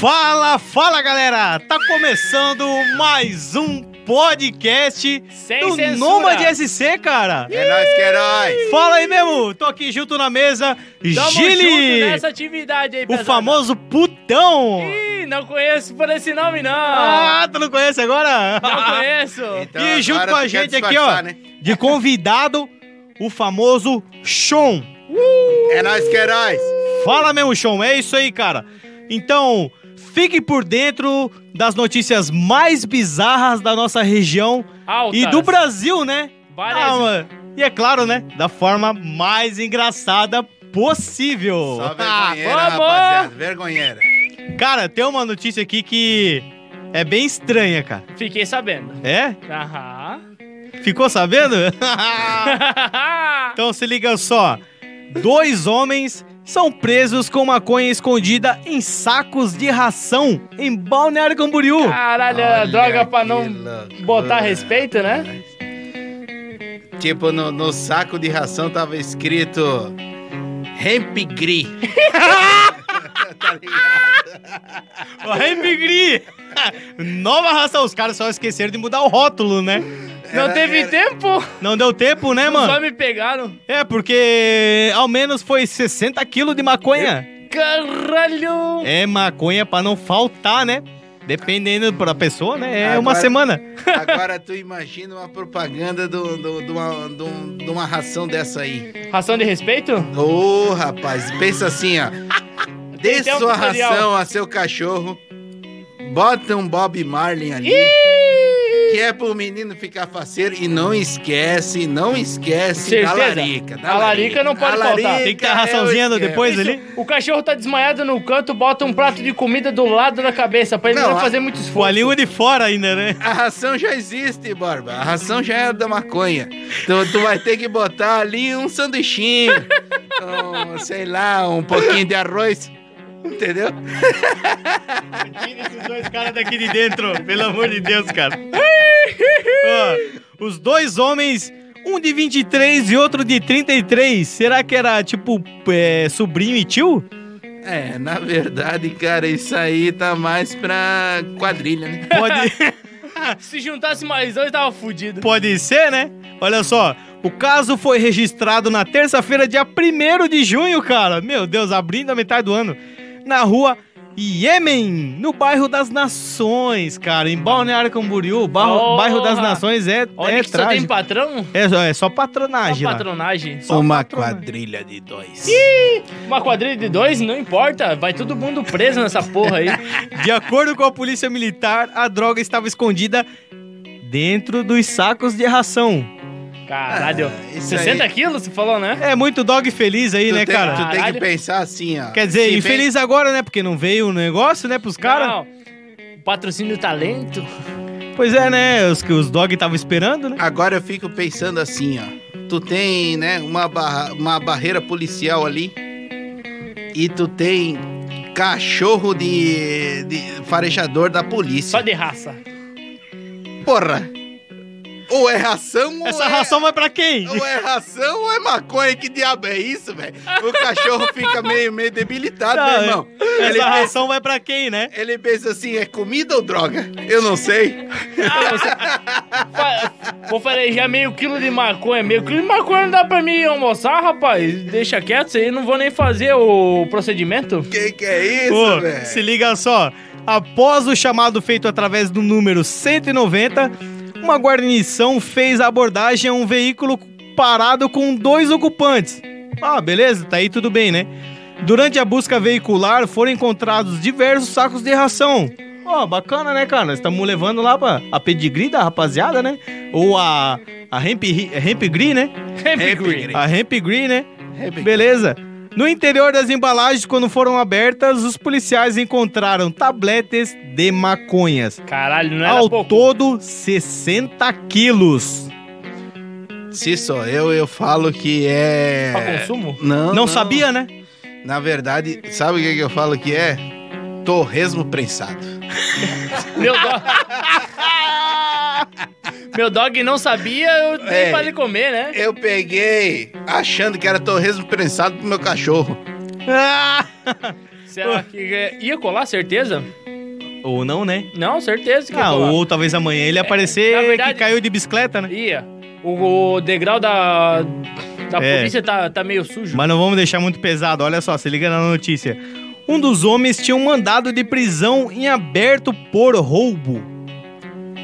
Fala, fala galera! Tá começando mais um podcast Sem do censura. Nômade SC, cara! É nóis que é nóis. Fala aí mesmo! Tô aqui junto na mesa, Tamo Gili! junto nessa atividade aí, O pesada. famoso putão! Ih, não conheço por esse nome, não. Ah, tu não conhece agora? Não conheço. Então e junto agora com a tu quer gente aqui, ó, disfarçar, né? de convidado, o famoso Sean. É nóis que é nóis. Fala mesmo, Sean, é isso aí, cara. Então, fique por dentro das notícias mais bizarras da nossa região Altas. e do Brasil, né? Várias. Ah. E é claro, né? Da forma mais engraçada possível. Só Ah, vergonheira, vamos! rapaziada. Vergonheira. cara, tem uma notícia aqui que é bem estranha, cara. Fiquei sabendo. É? Aham. Ficou sabendo? então se liga só. Dois homens são presos com maconha escondida em sacos de ração em Balneário Camboriú. Caralho, é Olha droga pra não loucura. botar respeito, né? Tipo, no, no saco de ração tava escrito Hemp Gri. tá ligado? O Rempigri! Nova ração. Os caras só esqueceram de mudar o rótulo, né? Não Era- teve era- tempo? Não deu tempo, né, Só mano? me pegaram. É, porque ao menos foi 60 quilos de maconha. Caralho. É maconha pra não faltar, né? Dependendo pra pessoa, né? É uma Agora- semana. Agora tu imagina uma propaganda do, do, de, uma, de um- de uma ração dessa aí. Ração de respeito? Ô, rapaz, pensa assim, ó. Dê um sua tutorial. ração a seu cachorro. Bota um Bob Marley ali. Que é pro menino ficar faceiro. E não esquece, não esquece Certeza? da larica. Da A larica não pode A faltar. larica Tem que ter a é raçãozinha esquema. depois Isso, ali. O cachorro tá desmaiado no canto, bota um prato de comida do lado da cabeça pra ele não, Não, a- fazer muito Com a esforço. língua de fora ainda, né? A ração já existe, Borba. A ração já é da maconha. Tu, tu vai ter que botar ali um sanduichinho. um, sei lá, um pouquinho de arroz. Entendeu? Tira esses dois caras daqui de dentro, pelo amor de Deus, cara. Ó, os dois homens, um de 23 e outro de 33, será que era tipo é, sobrinho e tio? É, na verdade, cara, isso aí tá mais pra quadrilha, né? Pode, Se juntasse mais dois, tava fudido. pode ser, né? Olha só, o caso foi registrado na terça-feira, dia 1 de junho, cara. Meu Deus, abrindo a metade do ano. Na rua Iêmen, no bairro das Nações, cara. Em Balneário Camboriú, bairro, Porra! bairro das Nações é, Olha é que só tem trágico. patrão. É, só- é só Só patronagem lá. patronagem. Só Uma patronagem. quadrilha de dois. Uma quadrilha de dois, não importa. Vai todo mundo preso nessa porra aí. De acordo com a polícia militar, a droga estava escondida dentro dos sacos de ração. Caralho. Ah, isso 60 aí- quilos, você falou, né? É muito dog feliz aí, Tu né, tem, cara? tu tem que pensar assim, ó. Quer dizer, Se bem- infeliz agora, né? Porque não veio o negócio, né, pros caras. Não. Patrocínio talento. Pois é, né? Os que os dog estavam esperando, né? Agora eu fico pensando assim, ó. Tu tem, né, uma, barra, uma barreira policial ali. E tu tem cachorro de, de farejador da polícia. Só de raça. Porra! Ou é ração ou Essa é... ração vai pra quem? Ou é ração ou é maconha? Que diabo é isso, velho? O cachorro fica meio, meio debilitado, Não, meu irmão. Ele Essa pensa, ração vai pra quem, né? ele pensa assim, é comida ou droga? Eu não sei. Ah, você... Vou farejar meio quilo de maconha. Meio quilo de maconha não dá pra mim almoçar, rapaz. Deixa quieto, isso aí não vou nem fazer o procedimento. Que que é isso, velho? se liga só. Após o chamado feito através do número 190, uma guarnição fez a abordagem a um veículo parado com dois ocupantes. Ah, beleza, tá aí tudo bem, né? Durante a busca veicular foram encontrados diversos sacos de ração. Ó, bacana, né, cara? Estamos levando lá pra a pedigree da rapaziada, né? Ou a, a hemp, hemp green, né? Hempgreen. A hemp green, né? Beleza. No interior das embalagens, quando foram abertas, os policiais encontraram tabletes de maconhas. Caralho, não era Ao pouco. todo, 60 quilos. Se sou eu, eu falo que é... Pra consumo? Não, Não, sabia, né? Na verdade, sabe o que, que eu falo que é? Torresmo prensado. Meu dog... Meu dog não sabia, eu dei É. pra ele comer, né? Eu peguei achando que era torresmo prensado pro meu cachorro. Será que é- ia colar, certeza? Ou não, né? Não, certeza que ia Ah, colar. ou talvez amanhã ele na aparecer verdade- que caiu de bicicleta, né? Ia. O, o degrau da, da É. polícia tá, tá meio sujo. Mas não vamos deixar muito pesado, olha só, se liga na notícia. Um dos homens tinha um mandado de prisão em aberto por roubo.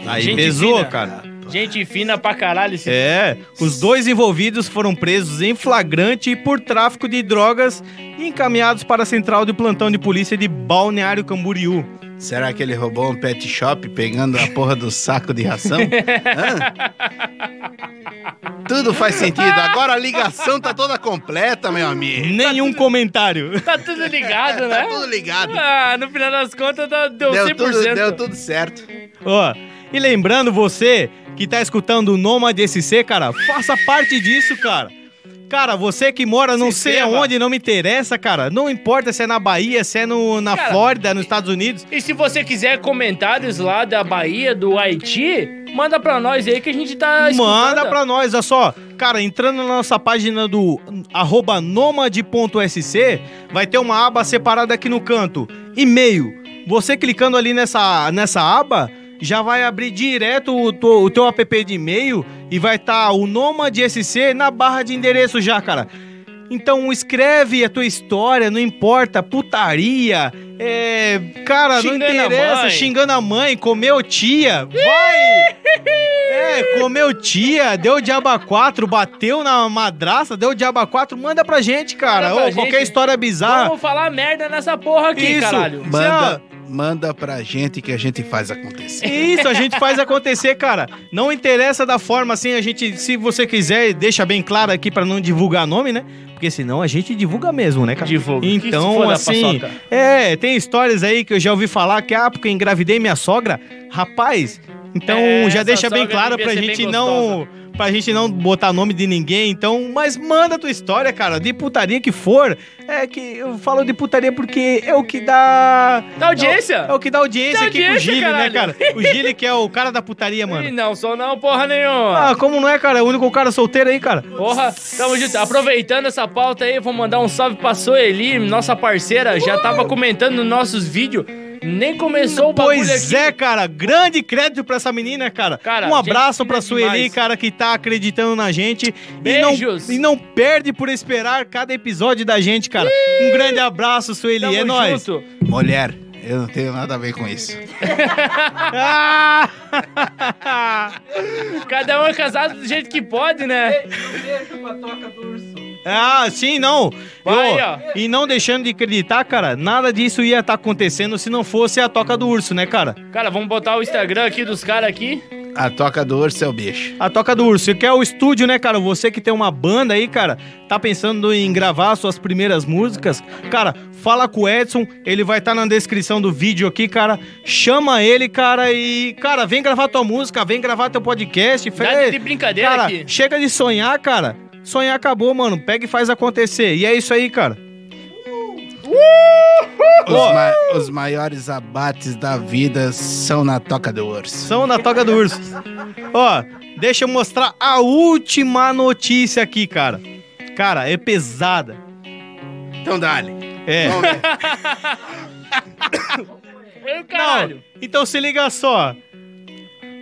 Aí Gente pesou, fina. cara. Gente fina pra caralho esse É, os dois envolvidos foram presos em flagrante por tráfico de drogas e encaminhados para a central de plantão de polícia de Balneário Camboriú. Será que ele roubou um pet shop pegando a porra do saco de ração? Tudo faz sentido. Agora a ligação tá toda completa, meu amigo. Nenhum comentário. Tá tudo ligado, né? Tá tudo ligado. Ah, no final das contas dá- deu, Deu 100%. tudo, deu tudo certo. Ó, e lembrando você que tá escutando o Nômade SC, cara, faça parte disso, cara. Cara, você que mora não Se sei inscreva. aonde, não me interessa, cara. Não importa se é na Bahia, se é no, na Cara, Flórida, nos Estados Unidos. E se você quiser comentários lá da Bahia, do Haiti, manda pra nós aí que a gente tá escutando. Manda pra nós, olha só. Cara, entrando na nossa página do arroba nomade.sc, vai ter uma aba separada aqui no canto. E-mail. Você clicando ali nessa, nessa aba, já vai abrir direto o, to- o teu app de e-mail e vai estar o Nomad SC na barra de endereço já, cara. Então escreve a tua história, não importa, putaria, é. Cara, Xingando não a interessa, mãe. xingando a mãe, comeu tia, vai! É, comeu tia, deu diaba 4, bateu na madraça, deu diaba 4, manda pra gente, cara. Manda pra Ou qualquer gente. história bizarra. Vamos falar merda nessa porra aqui, Isso. caralho. Manda, manda pra gente que a gente faz acontecer. Isso, a gente faz acontecer, cara. Não interessa da forma assim, a gente, se você quiser, deixa bem claro aqui pra não divulgar nome, né? Porque senão a gente divulga mesmo, né, cara? Divulga. Então, assim, é, tem histórias aí que eu já ouvi falar que, ah, porque eu engravidei minha sogra. Rapaz, então É, já deixa bem claro pra gente não. Pra gente não botar nome de ninguém, então. Mas manda a tua história, cara, de putaria que for. É que eu falo de putaria porque é o que dá. Dá audiência? É o que dá audiência Dá aqui com o audiência, Gili, né, cara? O Gili que é o cara da putaria, Ih, mano. não, sou não, porra nenhuma. Ah, como não é, cara? É o único cara solteiro aí, cara. Porra, tamo junto. Aproveitando essa pauta aí, vou mandar um salve pra Soeli, nossa parceira. Já tava comentando nos nossos vídeos. Nem começou o bagulho Pois aqui. é, cara. Grande crédito pra essa menina, cara. Cara, um abraço pra Sueli, demais. cara, que tá acreditando na gente. Beijos. E não, e não perde por esperar cada episódio da gente, cara. Um grande abraço, Sueli. Tamo é nóis. junto. Mulher, eu não tenho nada a ver com isso. Cada um é casado do jeito que pode, né? Ah, sim, não. Vai, Eu- ó. E não deixando de acreditar, cara, nada disso ia estar acontecendo se não fosse a toca do urso, né, cara? Cara, vamos botar o Instagram aqui dos caras aqui. A toca do urso é o bicho. A Toca do Urso, que é o estúdio, né, cara? Você que tem uma banda aí, cara, tá pensando em gravar suas primeiras músicas, cara, fala com o Edson, ele vai estar na descrição do vídeo aqui, cara. Chama ele, cara, e, cara, vem gravar tua música, vem gravar teu podcast. Nada de brincadeira cara, aqui. chega de sonhar, cara. Sonhar acabou, mano. Pega e faz acontecer. E é isso aí, cara. Os, ma- os maiores abates da vida são na toca do urso. São na Toca do Urso. Ó, deixa eu mostrar a última notícia aqui, cara. Cara, é pesada. Então dá-lhe. É. Meu caralho. Não, então se liga só.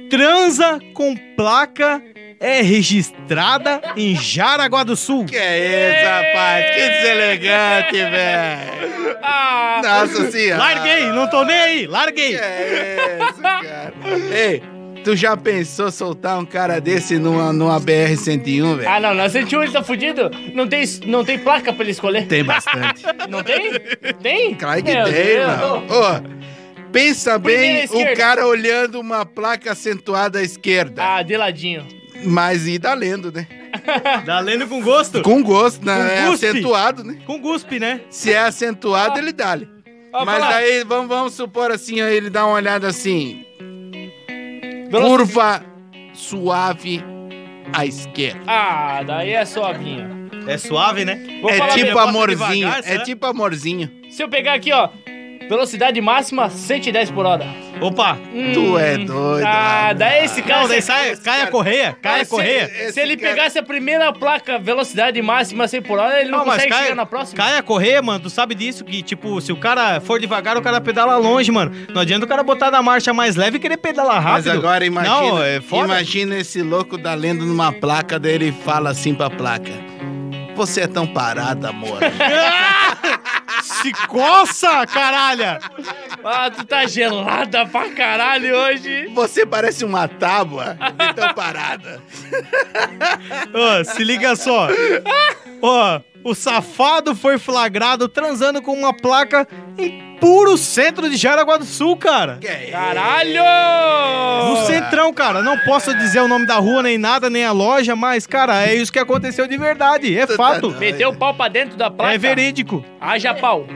Transa com placa é registrada em Jaraguá do Sul. Que é isso, rapaz? Que deselegante, velho. Ah, Nossa senhora. Larguei, não tô nem aí, larguei. Que é isso, cara? Ei, tu já pensou soltar um cara desse numa, numa BR-101, velho? ah, não, na 101 ele tá fudido. Não tem, não tem placa pra ele escolher? Tem bastante. Não tem? Tem? Claro que Meu tem, Deus. mano. Ô, pensa Primeira bem esquerda. o cara olhando uma placa acentuada à esquerda. Ah, de ladinho. Mas e tá lendo, né? Tá lendo com gosto? Com gosto, né? Com É guspe. acentuado, né? Com guspe, né? Se é acentuado, ele dá-lhe. Ó, Mas daí, vamos, vamos supor assim, ó, ele dá uma olhada assim. Veloci- Curva suave à esquerda. Ah, daí é suavinho. É suave, né? Vou é falar tipo mesmo. amorzinho. devagar, é tipo amorzinho. Se eu pegar aqui, ó. Velocidade máxima 110 por hora. Opa! Tu é doido, Ah, rapaz. daí esse cara. Não, daí sai, cai a correia, cai a se- correia. Se, ele cara- pegasse a primeira placa velocidade máxima 100 por hora, ele não, Não, mas consegue cai, chegar na próxima. cai a correia, mano, tu sabe disso, que tipo, se o cara for devagar, o cara pedala longe, mano. Não adianta o cara botar na marcha mais leve e querer pedalar Mas rápido. agora imagina, Não, é foda. imagina esse louco da lenda numa placa, daí ele fala assim pra placa. Você é tão parada, amor. Se coça, caralho! Ah, tu tá gelada pra caralho hoje. Você parece uma tábua de tão parada. Ô, se liga só. Ó, o safado foi flagrado transando com uma placa em puro centro de Jaraguá do Sul, cara. Que é Caralho! No centrão, cara. Não posso dizer o nome da rua, nem nada, nem a loja, mas, cara, é isso que aconteceu de verdade. É fato. Meteu o pau pra dentro da placa. É verídico. Haja pau.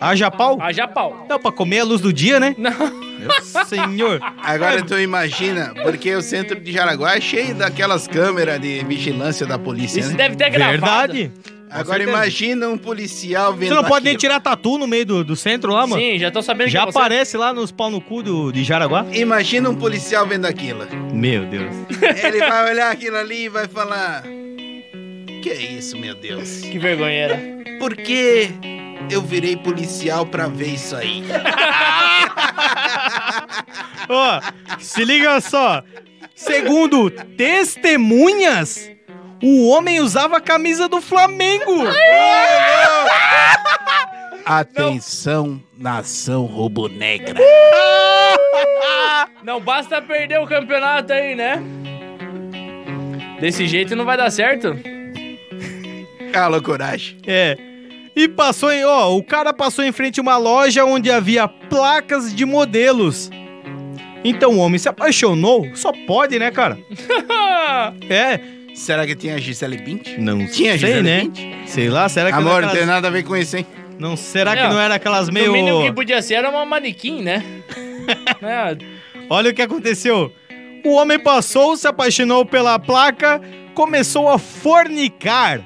Haja pau? Haja pau. Não, pra comer a luz do dia, né? Não. Meu senhor. Agora tu imagina, porque o centro de Jaraguá é cheio daquelas câmeras de vigilância da polícia, Isso né? deve ter gravado. Verdade. Com Agora certeza. imagina um policial vendo Você não pode nem aquilo. tirar tatu no meio do, do centro lá, mano? Sim, já tô sabendo Já que você... aparece lá nos pau no cu do, de Jaraguá? Imagina um policial vendo aquilo. Meu Deus. Ele vai olhar aquilo ali e vai falar... Que é isso, meu Deus? Que vergonheira. Por que eu virei policial pra ver isso aí? Ó, se liga só. Segundo testemunhas, o homem usava a camisa do Flamengo. Atenção, nação rubro-negra. Não basta perder o campeonato aí, né? Desse jeito não vai dar certo. Cala coragem. É. E passou em, ó, o cara passou em frente a uma loja onde havia placas de modelos. Então o homem se apaixonou, só pode, né, cara? É, Será que tinha Gisele Bint? não Tinha sei, Gisele né? Bint? Sei lá, será que Amor, não, não é tem aquelas... nada a ver com isso, hein? não será que Não, não era aquelas meio No mínimo que podia ser era uma manequim, né? É, Olha o que aconteceu. O homem passou, se apaixonou pela placa, começou a fornicar.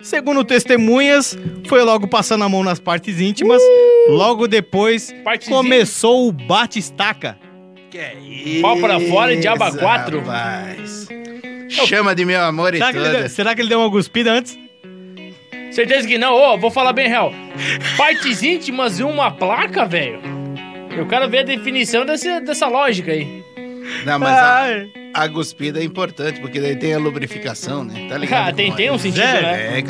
Segundo testemunhas, foi logo passando a mão nas partes íntimas. Logo depois, Partes começou o bate-estaca. Que é isso? Pau pra fora e diaba quatro. Rapaz. Chama de meu amor e Será que, ele deu, será que ele deu uma cuspida antes? certeza que não. Ô, vou falar bem real. Partes íntimas e uma placa, velho. Eu quero ver a definição desse, dessa lógica aí. Não, mas a, a cuspida é importante, porque daí tem a lubrificação, né? Tá ligado? Ah, tem, tem é? um sentido, Zé, né? É,